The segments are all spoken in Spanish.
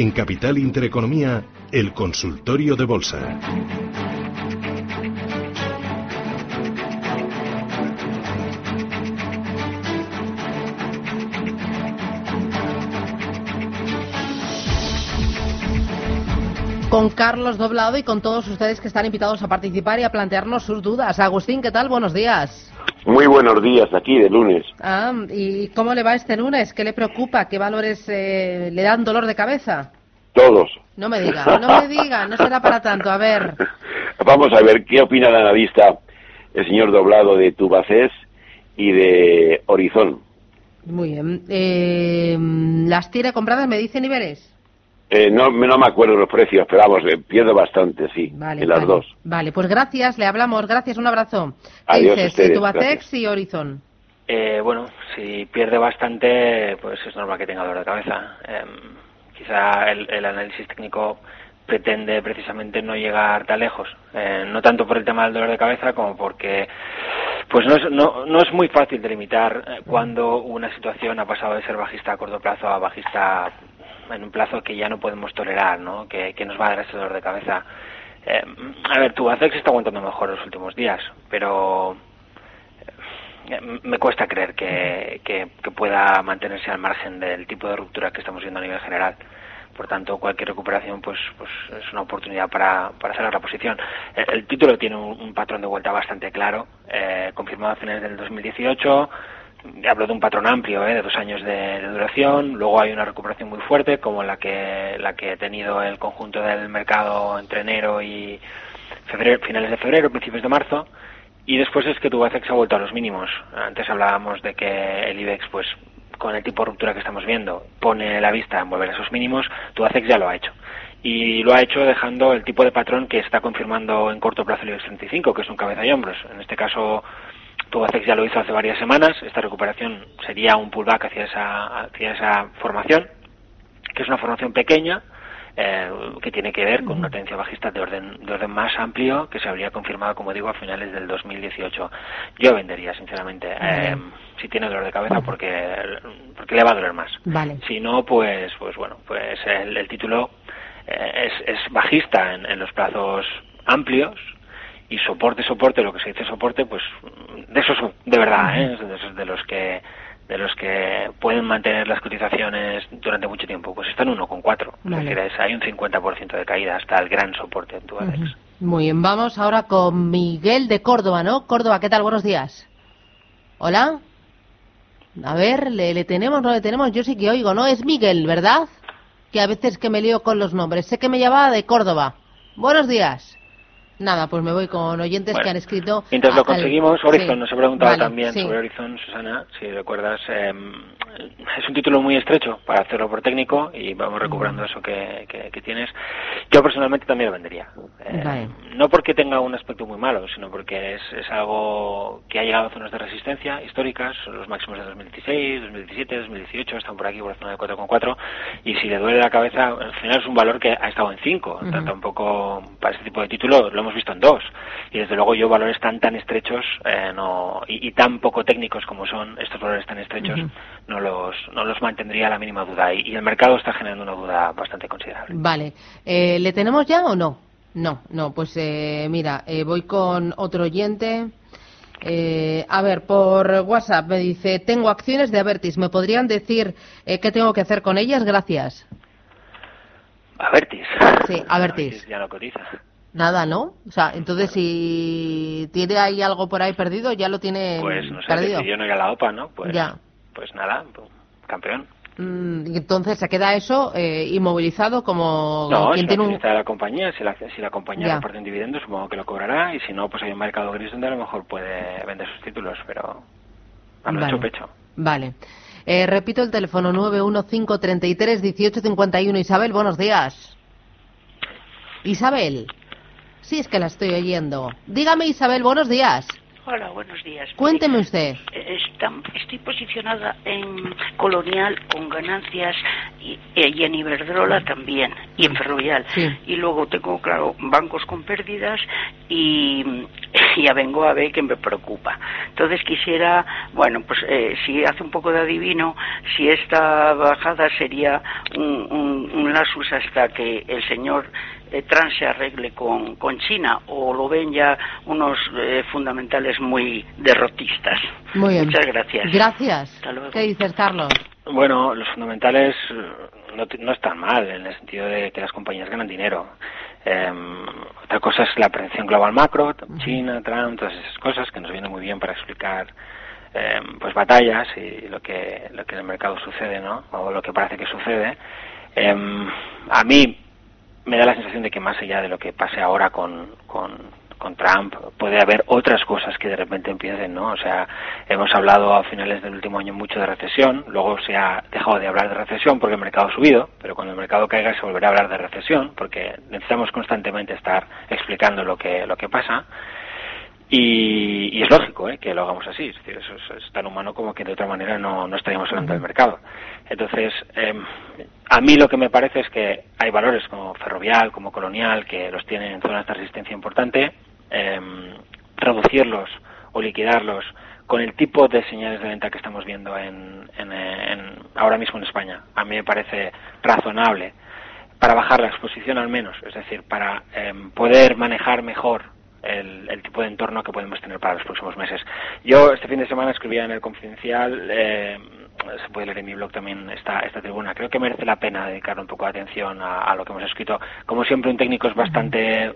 En Capital Intereconomía, el consultorio de bolsa. con Carlos Doblado y con todos ustedes que están invitados a participar y a plantearnos sus dudas. Agustín, ¿qué tal? Buenos días. Muy buenos días, aquí de lunes. Ah, ¿y cómo le va este lunes? ¿Qué le preocupa? ¿Qué valores eh, le dan dolor de cabeza? Todos. No me diga, no me diga, no será para tanto. A ver. Vamos a ver qué opina el analista, el señor Doblado de Tubacés y de Horizon. Muy bien. Eh, ¿Las tiene compradas, me dice niveles? Eh, no, no me acuerdo los precios, pero vamos, eh, pierdo bastante, sí, Vale, en las vale. dos. Vale, pues gracias, le hablamos. Gracias, un abrazo. ¿Qué Adiós a dices? ustedes, gracias. y Horizon. Eh, bueno, si pierde bastante, pues es normal que tenga dolor de cabeza. Em, quizá el, el análisis técnico pretende precisamente no llegar tan lejos. Eh, no tanto por el tema del dolor de cabeza como porque pues no es, no, no es muy fácil delimitar eh, cuando una situación ha pasado de ser bajista a corto plazo a bajista en un plazo que ya no podemos tolerar, ¿no? Que, que nos va a dar ese dolor de cabeza. Eh, a ver, tu ACEX está aguantando mejor los últimos días, pero eh, me cuesta creer que, que, que pueda mantenerse al margen del tipo de ruptura que estamos viendo a nivel general. Por tanto, cualquier recuperación pues, pues es una oportunidad para, para cerrar la posición. El, el título tiene un, un patrón de vuelta bastante claro, eh, confirmado a finales del 2018. Hablo de un patrón amplio, eh, de dos años de, de duración. Luego hay una recuperación muy fuerte, como la que, la que ha tenido el conjunto del mercado entre enero y febrero, finales de febrero, principios de marzo. Y después es que Tubacex ha vuelto a los mínimos. Antes hablábamos de que el IBEX, pues, con el tipo de ruptura que estamos viendo, pone la vista en volver a esos mínimos. Tubacex ya lo ha hecho. Y lo ha hecho dejando el tipo de patrón que está confirmando en corto plazo el IBEX 35, que es un cabeza y hombros. En este caso, Tubacex ya lo hizo hace varias semanas. Esta recuperación sería un pullback hacia esa, hacia esa formación, que es una formación pequeña, eh, que tiene que ver con una tendencia bajista de orden, de orden más amplio que se habría confirmado, como digo, a finales del 2018. Yo vendería, sinceramente, eh, si tiene dolor de cabeza, porque, porque le va a doler más. Vale. Si no, pues, pues bueno, pues el, el título eh, es, es bajista en, en los plazos amplios y soporte, soporte, lo que se dice soporte, pues de esos de verdad, ¿eh? de esos de los que de los que pueden mantener las cotizaciones durante mucho tiempo, pues están 1,4. Es Vale. decir, es- hay un 50% de caída hasta el gran soporte en tu. Muy bien, vamos ahora con Miguel de Córdoba, ¿no? Córdoba, ¿qué tal? Buenos días. Hola. A ver, ¿le, le tenemos? ¿No le tenemos? Yo sí que oigo, ¿no? Es Miguel, ¿verdad? Que a veces que me lío con los nombres. Sé que me llamaba de Córdoba. Buenos días. Nada, pues me voy con oyentes Bueno, que han escrito. Mientras lo a- al- conseguimos, Horizon Sí, nos ha preguntado vale, también sí. sobre Horizon, Susana, si recuerdas. eh, es un título muy estrecho para hacerlo por técnico y vamos recuperando eso que, que- que tienes. Yo personalmente también lo vendería. Eh, Vale. No porque tenga un aspecto muy malo, sino porque es, es algo que ha llegado a zonas de resistencia históricas, son los máximos de 2016, 2017, 2018, están por aquí por la zona de 4,4 y si le duele la cabeza, al final es un valor que ha estado en 5, Ujú. tampoco para este tipo de título lo hemos visto en 2 y desde luego yo valores tan tan estrechos eh, no y, y tan poco técnicos como son estos valores tan estrechos no los no los mantendría la mínima duda y, y el mercado está generando una duda bastante considerable. Vale. Eh, ¿Le tenemos ya o no? No, no, pues eh, mira, eh, voy con otro oyente. Eh, a ver, por WhatsApp me dice, tengo acciones de Avertis, ¿me podrían decir eh, qué tengo que hacer con ellas? Gracias. Avertis. Sí, Avertis. Ya no cotiza. Nada, ¿no? O sea, entonces si tiene ahí algo por ahí perdido, ya lo tiene Pues no sé, perdido. decidió no ir a la OPA, ¿no? Pues, Ya. pues nada, pues, campeón. Mm, entonces se queda eso eh, inmovilizado como No, quien es tiene un... de la compañía. Si la, si la compañía reparte un dividendo, supongo que lo cobrará. Y si no, pues hay un mercado gris donde a lo mejor puede vender sus títulos, pero a lo Vale. hecho pecho. Vale. Eh, repito el teléfono 915331851. Isabel, buenos días. Isabel. Sí, es que la estoy oyendo. Dígame, Isabel, buenos días. Hola, buenos días. Cuénteme usted. Eh, estoy posicionada en Colonial con ganancias y, y en Iberdrola también, y en Ferrovial. Y luego tengo, claro, bancos con pérdidas y, y a B que me preocupa. Entonces quisiera, bueno, pues eh, si hace un poco de adivino, si esta bajada sería un, un, un lasus hasta que el señor eh, Trump se arregle con, con China o lo ven ya unos eh, fundamentales muy derrotistas. Muy bien. Muchas gracias. Gracias. ¿Qué dices, Carlos? Bueno, los fundamentales no, no están mal en el sentido de que las compañías ganan dinero. Eh, otra cosa es la prevención global macro, China, Trump, todas esas cosas que nos vienen muy bien para explicar eh, pues batallas y lo que lo que en el mercado sucede, ¿no? O lo que parece que sucede. Eh, a mí me da la sensación de que más allá de lo que pase ahora con, con, con Trump, puede haber otras cosas que de repente empiecen, ¿no? O sea, hemos hablado a finales del último año mucho de recesión, luego se ha dejado de hablar de recesión porque el mercado ha subido, pero cuando el mercado caiga se volverá a hablar de recesión porque necesitamos constantemente estar explicando lo que, lo que pasa. Y, y, es lógico ¿eh? que lo hagamos así, es decir, eso es, es, tan humano como que de otra manera no, no estaríamos hablando del mercado. Entonces, eh, a mí lo que me parece es que hay valores como ferrovial, como colonial, que los tienen en zonas de resistencia importante, eh, reducirlos o liquidarlos con el tipo de señales de venta que estamos viendo en, en, en, ahora mismo en España, a mí me parece razonable para bajar la exposición al menos, es decir, para poder manejar mejor el, el, tipo de entorno que podemos tener para los próximos meses. Yo este fin de semana escribía en el Confidencial, eh, se puede leer en mi blog también esta, esta tribuna, creo que merece la pena dedicar un poco de atención a, a lo que hemos escrito. Como siempre, un técnico es bastante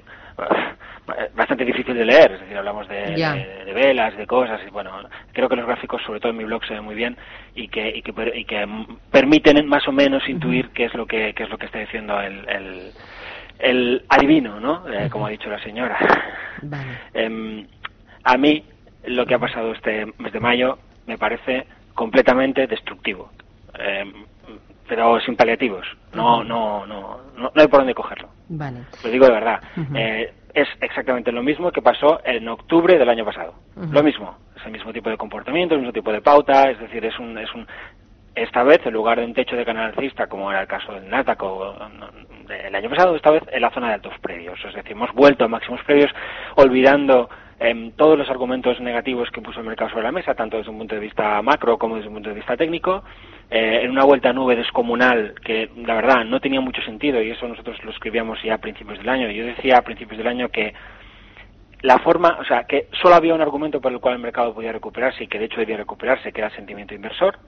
bastante difícil de leer, es decir, hablamos de, de, de, velas, de cosas, y bueno, creo que los gráficos, sobre todo en mi blog, se ven muy bien y que, y que, y que permiten más o menos intuir qué es lo que, qué es lo que está diciendo el, el el adivino, ¿no? Eh, como ha dicho la señora. Vale. Eh, a mí lo que ha pasado este mes de mayo me parece completamente destructivo, eh, pero sin paliativos. No, no, no, no, no hay por dónde cogerlo. Vale. Lo digo de verdad. Uh -huh. es exactamente lo mismo que pasó en octubre del año pasado. Uh -huh. Lo mismo. Es el mismo tipo de comportamiento, el mismo tipo de pauta. Es decir, es un, es un esta vez, en lugar de un techo de canal alcista, como era el caso del Nasdaq o el año pasado, esta vez en la zona de altos previos. Es decir, hemos vuelto a máximos previos, olvidando eh, todos los argumentos negativos que puso el mercado sobre la mesa, tanto desde un punto de vista macro como desde un punto de vista técnico, eh, en una vuelta a nube descomunal que, la verdad, no tenía mucho sentido, y eso nosotros lo escribíamos ya a principios del año. Yo decía a principios del año que la forma, o sea, que solo había un argumento por el cual el mercado podía recuperarse y que de hecho debía recuperarse, que era el sentimiento inversor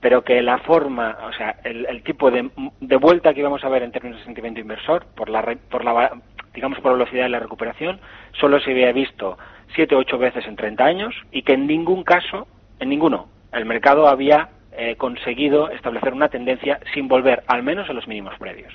pero que la forma, o sea, el, el tipo de, de, vuelta que íbamos a ver en términos de sentimiento inversor, por la, por la, digamos, por la velocidad de la recuperación, solo se había visto siete o ocho veces en 30 años y que en ningún caso, en ninguno, el mercado había eh, conseguido establecer una tendencia sin volver al menos a los mínimos previos.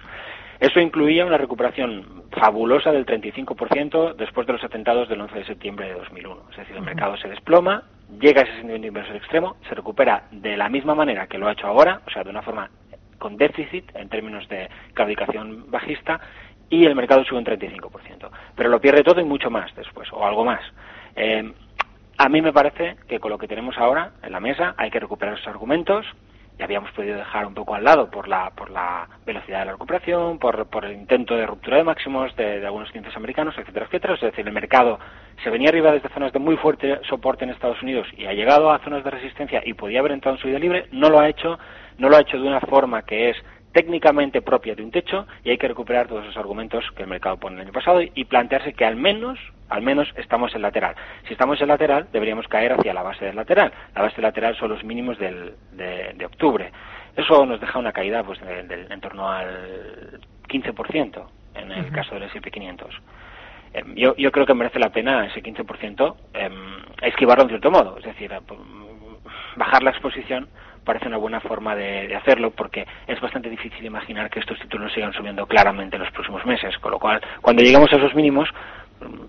Eso incluía una recuperación fabulosa del 35% después de los atentados del 11 de septiembre de 2001. Es decir, el mercado se desploma, llega ese sentimiento inversor extremo, se recupera de la misma manera que lo ha hecho ahora, o sea, de una forma con déficit en términos de claudicación bajista, y el mercado sube un 35%. Pero lo pierde todo y mucho más después, o algo más. Eh, a mí me parece que con lo que tenemos ahora en la mesa hay que recuperar esos argumentos, y habíamos podido dejar un poco al lado por la, por la velocidad de la recuperación, por, por el intento de ruptura de máximos de, algunos clientes americanos, etcétera, etcétera. Es decir, el mercado se venía arriba desde zonas de muy fuerte soporte en Estados Unidos y ha llegado a zonas de resistencia y podía haber entrado en subida libre, no lo ha hecho, no lo ha hecho de una forma que es técnicamente propia de un techo y hay que recuperar todos esos argumentos que el mercado pone el año pasado y plantearse que al menos al menos estamos en lateral. Si estamos en lateral, deberíamos caer hacia la base del lateral. La base lateral son los mínimos del, de, de, octubre. Eso nos deja una caída pues, de, de, en torno al 15% en el uh -huh. caso del S&P 500. Eh, yo, yo creo que merece la pena ese 15% eh, esquivarlo en cierto modo, es decir, bajar la exposición parece una buena forma de, de, hacerlo porque es bastante difícil imaginar que estos títulos sigan subiendo claramente en los próximos meses, con lo cual cuando lleguemos a esos mínimos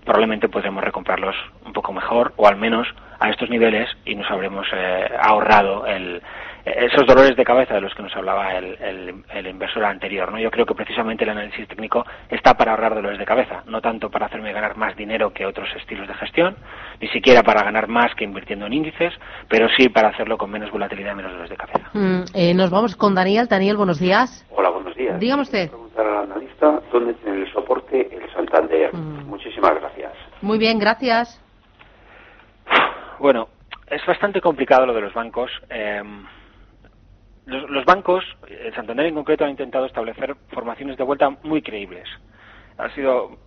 probablemente podremos recomprarlos un poco mejor o al menos a estos niveles y nos habremos eh, ahorrado el, esos dolores de cabeza de los que nos hablaba el, el, inversor anterior. ¿no? Yo creo que precisamente el análisis técnico está para ahorrar dolores de cabeza, no tanto para hacerme ganar más dinero que otros estilos de gestión, ni siquiera para ganar más que invirtiendo en índices, pero sí para hacerlo con menos volatilidad y menos dolores de cabeza. Mm, eh, nos vamos con Daniel. Daniel, buenos días. Hola, buenos días. Dígame usted. Preguntar al analista dónde tiene el soporte el Santander. Mm. Muchísimas gracias. Muy bien, gracias. Bueno, es bastante complicado lo de los bancos. Em, los, bancos, el Santander en concreto, han intentado establecer formaciones de vuelta muy creíbles. Ha sido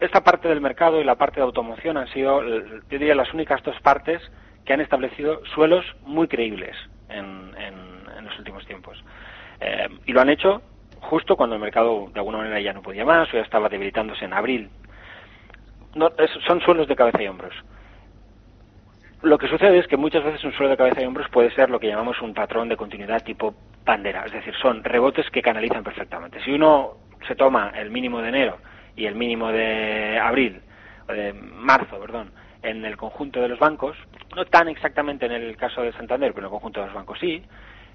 esta parte del mercado y la parte de automoción han sido, yo diría, las únicas dos partes que han establecido suelos muy creíbles en, los últimos tiempos. Em, y lo han hecho justo cuando el mercado de alguna manera ya no podía más o ya estaba debilitándose en abril. son suelos de cabeza y hombros lo que sucede es que muchas veces un suelo de cabeza y hombros puede ser lo que llamamos un patrón de continuidad tipo bandera, es decir, son rebotes que canalizan perfectamente. Si uno se toma el mínimo de enero y el mínimo de abril, o de marzo, perdón, en el conjunto de los bancos, no tan exactamente en el caso de Santander, pero en el conjunto de los bancos sí,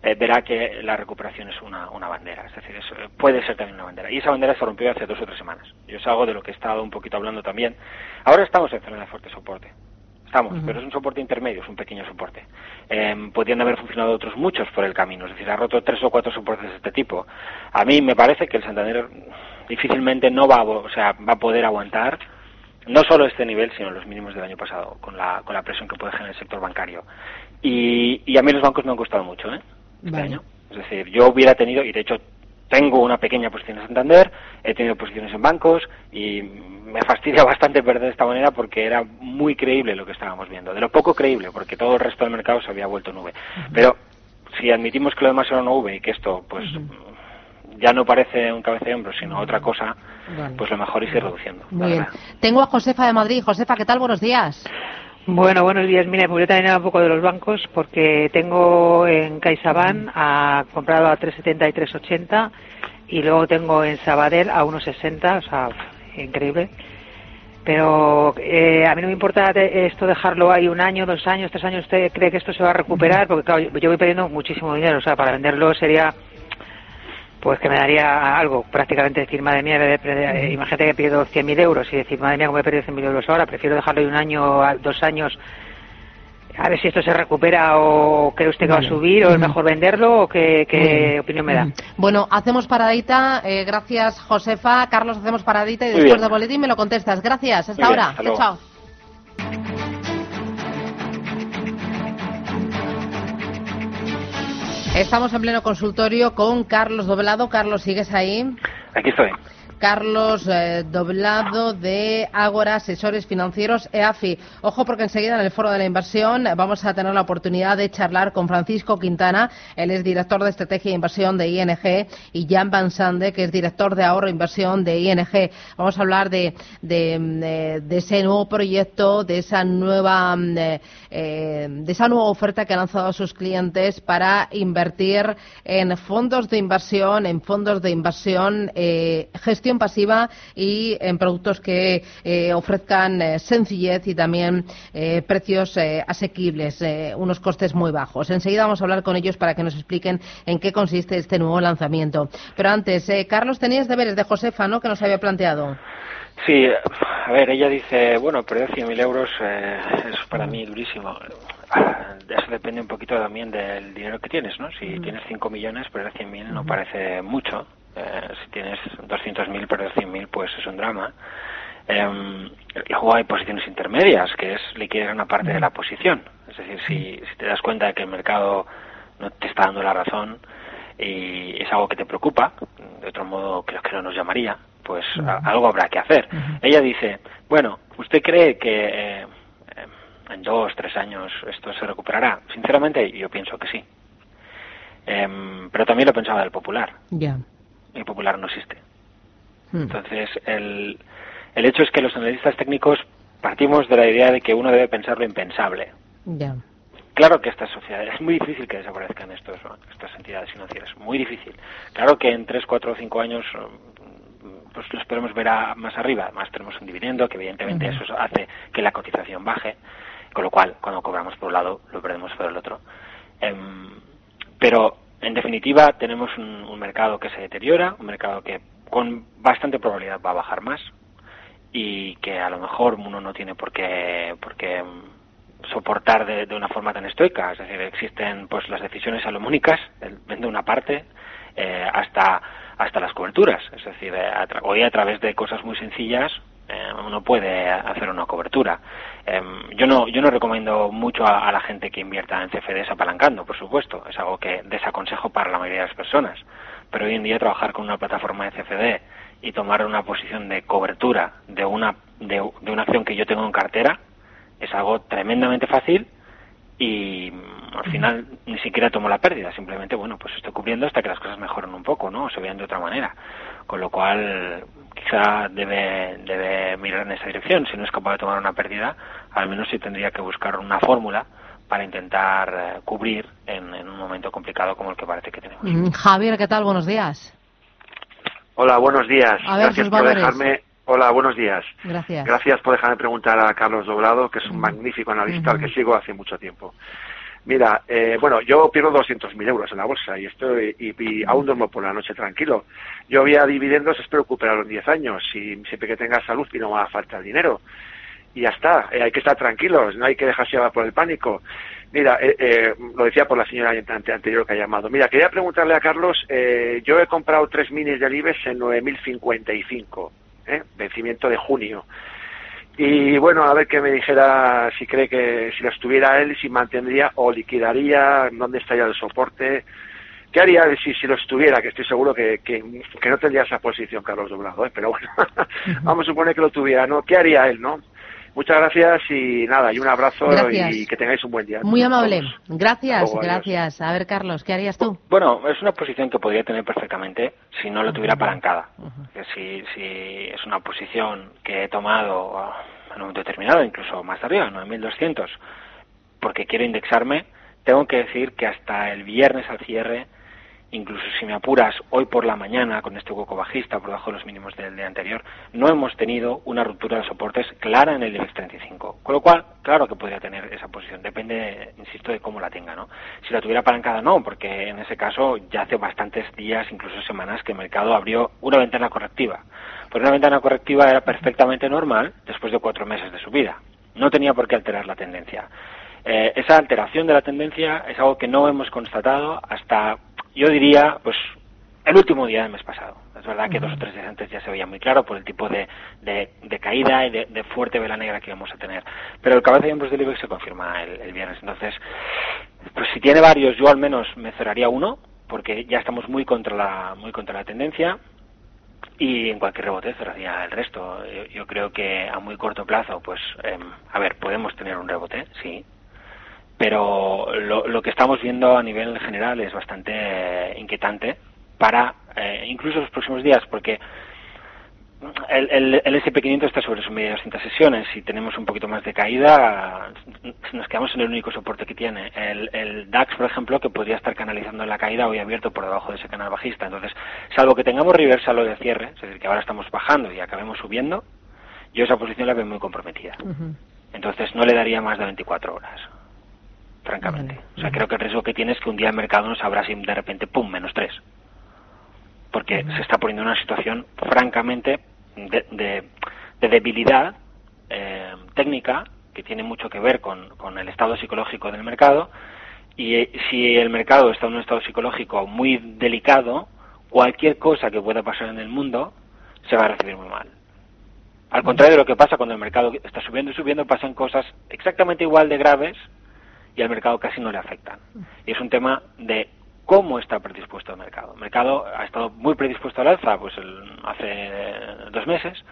eh, verá que la recuperación es una, una bandera, es decir, puede ser también una bandera. Y esa bandera se rompió hace dos o tres semanas. Yo es algo de lo que he estado un poquito hablando también. Ahora estamos en zona de fuerte soporte estamos, pero es un soporte intermedio, es un pequeño soporte. Eh, podrían haber funcionado otros muchos por el camino, es decir, ha roto tres o cuatro soportes de este tipo. A mí me parece que el Santander difícilmente no va a, o sea, va a poder aguantar no solo este nivel, sino los mínimos del año pasado, con la, con la presión que puede generar el sector bancario. Y, y a mí los bancos me han costado mucho, ¿eh? Este año. Es decir, yo hubiera tenido, y de hecho tengo una pequeña posición en Santander, he tenido posiciones en bancos y me fastidia bastante perder de esta manera porque era muy creíble lo que estábamos viendo. De lo poco creíble, porque todo el resto del mercado se había vuelto nube. Pero si admitimos que lo demás era nube y que esto, pues. Ya no parece un cabeza de hombro, sino otra cosa, pues lo mejor es ir reduciendo. Muy bien. Tengo a Josefa de Madrid. Josefa, ¿qué tal? Buenos días. Bueno, buenos días. Mire, pues yo también un poco de los bancos porque tengo en CaixaBank ha comprado a 3,70 y 3,80 y luego tengo en Sabadell a 1,60, o sea, increíble. Pero eh, a mí no me importa esto dejarlo ahí un año, dos años, tres años. ¿Usted cree que esto se va a recuperar? Porque claro, yo voy perdiendo muchísimo dinero, o sea, para venderlo sería pues que me daría algo, prácticamente decir, madre mía, imagínate que pierdo 100.000 euros y decir, madre mía, cómo he perdido 100.000 euros ahora, prefiero dejarlo de un año, a dos años, a ver si esto se recupera o cree usted que va a subir o es mejor venderlo o qué, opinión me da. Bueno, hacemos paradita, eh, gracias Josefa, Carlos, hacemos paradita y después del boletín me lo contestas. Gracias, hasta ahora. chao. Estamos en pleno consultorio con Carlos Doblado. Carlos, ¿sigues ahí? Aquí estoy. Carlos eh, Doblado de Ágora Asesores Financieros EAFI. Ojo porque enseguida en el Foro de la Inversión vamos a tener la oportunidad de charlar con Francisco Quintana, él es director de Estrategia e Inversión de ING, y Jan Van Sande, que es director de Ahorro e Inversión de ING. Vamos a hablar de, ese nuevo proyecto, de esa nueva eh, de esa nueva oferta que han lanzado a sus clientes para invertir en fondos de inversión, en fondos de inversión, eh, gestión pasiva y en productos que eh, ofrezcan eh, sencillez y también eh, precios asequibles, unos costes muy bajos. Enseguida vamos a hablar con ellos para que nos expliquen en qué consiste este nuevo lanzamiento. Pero antes, Carlos, tenías deberes de Josefa, ¿no?, que nos había planteado. Sí, a ver, ella dice, bueno, perder 100.000 euros es para mí durísimo. Eso depende un poquito también del dinero que tienes, ¿no? Si tienes 5 millones, perder 100.000 no parece mucho. Eh, si tienes 200.000 perder 100.000 pues es un drama. Eh, luego hay posiciones intermedias, que es liquidar una parte de la posición. Es decir, si, si te das cuenta de que el mercado no te está dando la razón y es algo que te preocupa, de otro modo creo que no nos llamaría, pues algo habrá que hacer. Ella dice, bueno, ¿usted cree que eh, en dos, tres años esto se recuperará? Sinceramente, yo pienso que sí. Em, pero también lo pensaba del popular. Ya y popular no existe. Hmm. Entonces, el, el hecho es que los analistas técnicos partimos de la idea de que uno debe pensar lo impensable. Claro que estas sociedades, es muy difícil que desaparezcan estos, estas entidades financieras, muy difícil. Claro que en 3, 4 o 5 años pues los podemos ver más arriba. Además tenemos un dividendo que evidentemente eso hace que la cotización baje, con lo cual cuando cobramos por un lado lo perdemos por el otro. Em, Pero, en definitiva, tenemos un, mercado que se deteriora, un mercado que con bastante probabilidad va a bajar más y que a lo mejor uno no tiene por qué, por qué soportar de, una forma tan estoica. Es decir, existen pues las decisiones salomónicas, de una parte, eh, hasta, hasta las coberturas. Es decir, eh, hoy a través de cosas muy sencillas eh, uno puede hacer una cobertura. Em, yo no yo no recomiendo mucho a, la gente que invierta en CFDs apalancando, por supuesto. Es algo que desaconsejo para la mayoría de las personas. Pero hoy en día trabajar con una plataforma de CFD y tomar una posición de cobertura de una de una acción que yo tengo en cartera es algo tremendamente fácil y mm, al final ni siquiera tomo la pérdida, simplemente, bueno, pues estoy cubriendo hasta que las cosas mejoren un poco, ¿no? O se vean de otra manera. Con lo cual, quizá debe, debe mirar en esa dirección. Si no es capaz de tomar una pérdida, al menos sí tendría que buscar una fórmula para intentar eh, cubrir en, un momento complicado como el que parece que tenemos. Mm, Javier, ¿qué tal? Buenos días. Hola, buenos días. Gracias por dejarme Hola, buenos días. Gracias. Gracias por dejarme preguntar a Carlos Doblado, que es un magnífico analista al que sigo hace mucho tiempo. Mira, eh, bueno, yo pierdo 200.000 euros en la bolsa y estoy y, aún duermo por la noche tranquilo. Yo había dividendos, espero recuperarlo en 10 años y siempre que tenga salud y no me va a faltar dinero. Y ya está, eh, hay que estar tranquilos, no hay que dejarse llevar por el pánico. Mira, eh, lo decía por la señora anterior que ha llamado. Mira, quería preguntarle a Carlos, yo he comprado tres minis de Libes en 9.055 ¿eh? vencimiento de junio. Y bueno, a ver que me dijera si cree que si lo estuviera él, si mantendría o liquidaría, dónde estaría el soporte. ¿Qué haría si, si lo estuviera? Que estoy seguro que, que, no tendría esa posición Carlos Doblado, ¿eh? pero bueno, vamos a suponer que lo tuviera, ¿no? ¿Qué haría él, no? Muchas gracias y nada, y un abrazo y que tengáis un buen día. Muy amable. Gracias, gracias. A ver, Carlos, ¿qué harías tú? Bueno, es una posición que podría tener perfectamente si no lo tuviera apalancada. si, si es una posición que he tomado en un momento determinado, incluso más arriba, 9.200, porque quiero indexarme, tengo que decir que hasta el viernes al cierre incluso si me apuras, hoy por la mañana, con este hueco bajista por debajo de los mínimos del día anterior, no hemos tenido una ruptura de soportes clara en el IBEX 35. Con lo cual, claro que podría tener esa posición, depende, insisto, de cómo la tenga, ¿no? Si la tuviera apalancada, no, porque en ese caso ya hace bastantes días, incluso semanas, que el mercado abrió una ventana correctiva. Pues una ventana correctiva era perfectamente normal después de cuatro meses de subida. No tenía por qué alterar la tendencia. Eh, esa alteración de la tendencia es algo que no hemos constatado hasta yo diría, pues, el último día del mes pasado. Es verdad que dos o tres días antes ya se veía muy claro por el tipo de, de, caída y de, fuerte vela negra que íbamos a tener. Pero el cabeza de hombros del IBEX se confirma el, viernes. Entonces, pues si tiene varios, yo al menos me cerraría uno, porque ya estamos muy contra la, muy contra la tendencia. Y en cualquier rebote cerraría el resto. Yo, creo que a muy corto plazo, pues, em, a ver, podemos tener un rebote, sí, pero lo, lo, que estamos viendo a nivel general es bastante eh, inquietante para eh, incluso los próximos días, porque el, el, el SP500 está sobre su media de 200 sesiones y tenemos un poquito más de caída, nos quedamos en el único soporte que tiene. El, el DAX, por ejemplo, que podría estar canalizando la caída hoy abierto por debajo de ese canal bajista. Entonces, salvo que tengamos reversal de cierre, es decir, que ahora estamos bajando y acabemos subiendo, yo esa posición la veo muy comprometida. Entonces, no le daría más de 24 horas francamente. O sea, creo que el riesgo que tiene es que un día el mercado no sabrá si de repente, ¡pum!, menos tres. Porque se está poniendo en una situación, francamente, de, de, debilidad eh, técnica que tiene mucho que ver con, con el estado psicológico del mercado. Y eh, si el mercado está en un estado psicológico muy delicado, cualquier cosa que pueda pasar en el mundo se va a recibir muy mal. Al contrario de lo que pasa cuando el mercado está subiendo y subiendo, pasan cosas exactamente igual de graves y al mercado casi no le afectan. Y es un tema de cómo está predispuesto el mercado. El mercado ha estado muy predispuesto al alza pues hace dos meses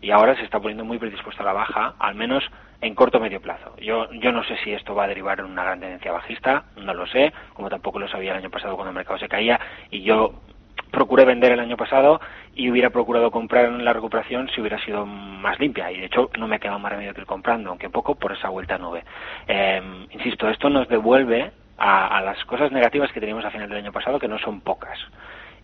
y ahora se está poniendo muy predispuesto a la baja, al menos en corto o medio plazo. Yo, yo no sé si esto va a derivar en una gran tendencia bajista, no lo sé, como tampoco lo sabía el año pasado cuando el mercado se caía y yo procuré vender el año pasado y hubiera procurado comprar en la recuperación si hubiera sido más limpia. Y de hecho no me ha quedado más remedio que ir comprando, aunque poco, por esa vuelta nube. Eh, insisto, esto nos devuelve a, las cosas negativas que teníamos a final del año pasado, que no son pocas.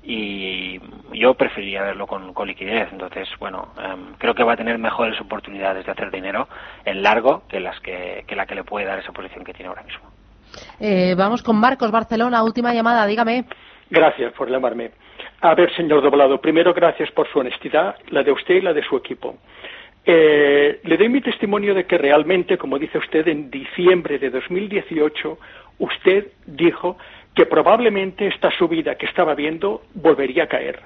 Y yo preferiría verlo con, liquidez. Entonces, bueno, em, creo que va a tener mejores oportunidades de hacer dinero en largo que, las que, que la que le puede dar esa posición que tiene ahora mismo. Eh, vamos con Marcos Barcelona, última llamada, dígame. Gracias por llamarme. A ver, señor Doblado, primero gracias por su honestidad, la de usted y la de su equipo. Eh, le doy mi testimonio de que realmente, como dice usted, en diciembre de 2018 usted dijo que probablemente esta subida que estaba viendo volvería a caer.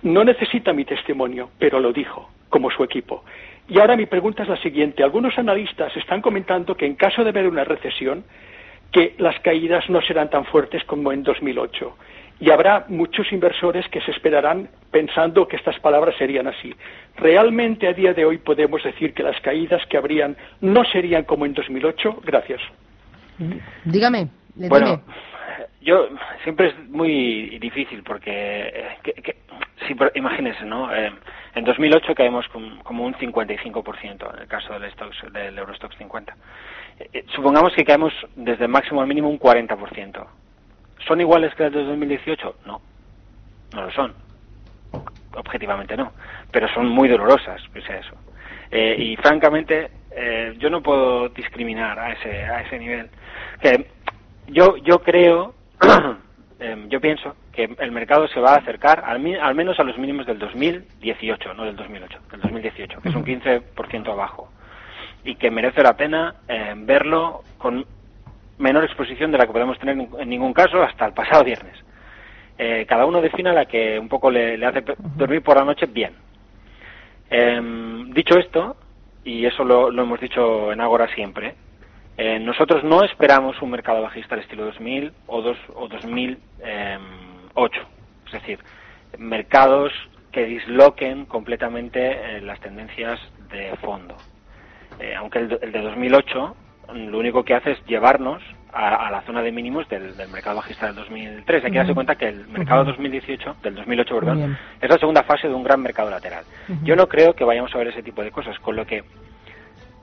No necesita mi testimonio, pero lo dijo, como su equipo. Y ahora mi pregunta es la siguiente. Algunos analistas están comentando que en caso de haber una recesión, que las caídas no serán tan fuertes como en 2008. Y habrá muchos inversores que se esperarán pensando que estas palabras serían así. ¿Realmente a día de hoy podemos decir que las caídas que habrían no serían como en 2008? Gracias. Dígame. Bueno, yo siempre es muy difícil porque eh, que, si, imagínense, ¿no? Eh, en 2008 caemos como un 55% en el caso del, Stocks, del Eurostox 50. Eh, supongamos que caemos desde el máximo al mínimo un 40%. ¿Son iguales que las de 2018? No, no lo son. Objetivamente no. Pero son muy dolorosas, pese a eso. Eh, y francamente, eh, yo no puedo discriminar a ese, a ese nivel. Que yo, yo creo, em, yo pienso que el mercado se va a acercar al, al, menos a los mínimos del 2018, no del 2008, del 2018, que es un 15% abajo. Y que merece la pena em, verlo con menor exposición de la que podemos tener en ningún caso hasta el pasado viernes. Eh, cada uno defina la que un poco le, hace dormir por la noche bien. Em, dicho esto, y eso lo, hemos dicho en Agora siempre, eh, nosotros no esperamos un mercado bajista al estilo 2000 o, dos, o 2008. Es decir, mercados que disloquen completamente eh, las tendencias de fondo. aunque el, el de 2008 lo único que hace es llevarnos a, la zona de mínimos del, mercado bajista del 2003. Hay que darse cuenta que el mercado 2018, del 2008, perdón, es la segunda fase de un gran mercado lateral. Yo no creo que vayamos a ver ese tipo de cosas, con lo que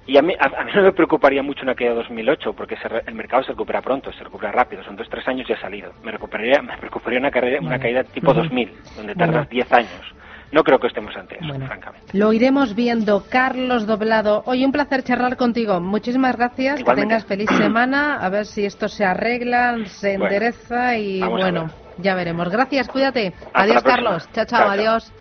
y a mí, a, mí no me preocuparía mucho una caída de 2008, porque el mercado se recupera pronto, se recupera rápido, son dos, tres años ya ha salido. Me, recuperaría, me preocuparía una, carrera, una caída tipo 2000, donde tardas 10 años. No creo que estemos ante eso, francamente. Lo iremos viendo. Carlos Doblado, hoy un placer charlar contigo. Muchísimas gracias. Que tengas feliz semana. A ver si esto se arregla, se endereza y bueno, ya veremos. Gracias, cuídate. adiós, Carlos. chao, chao, adiós.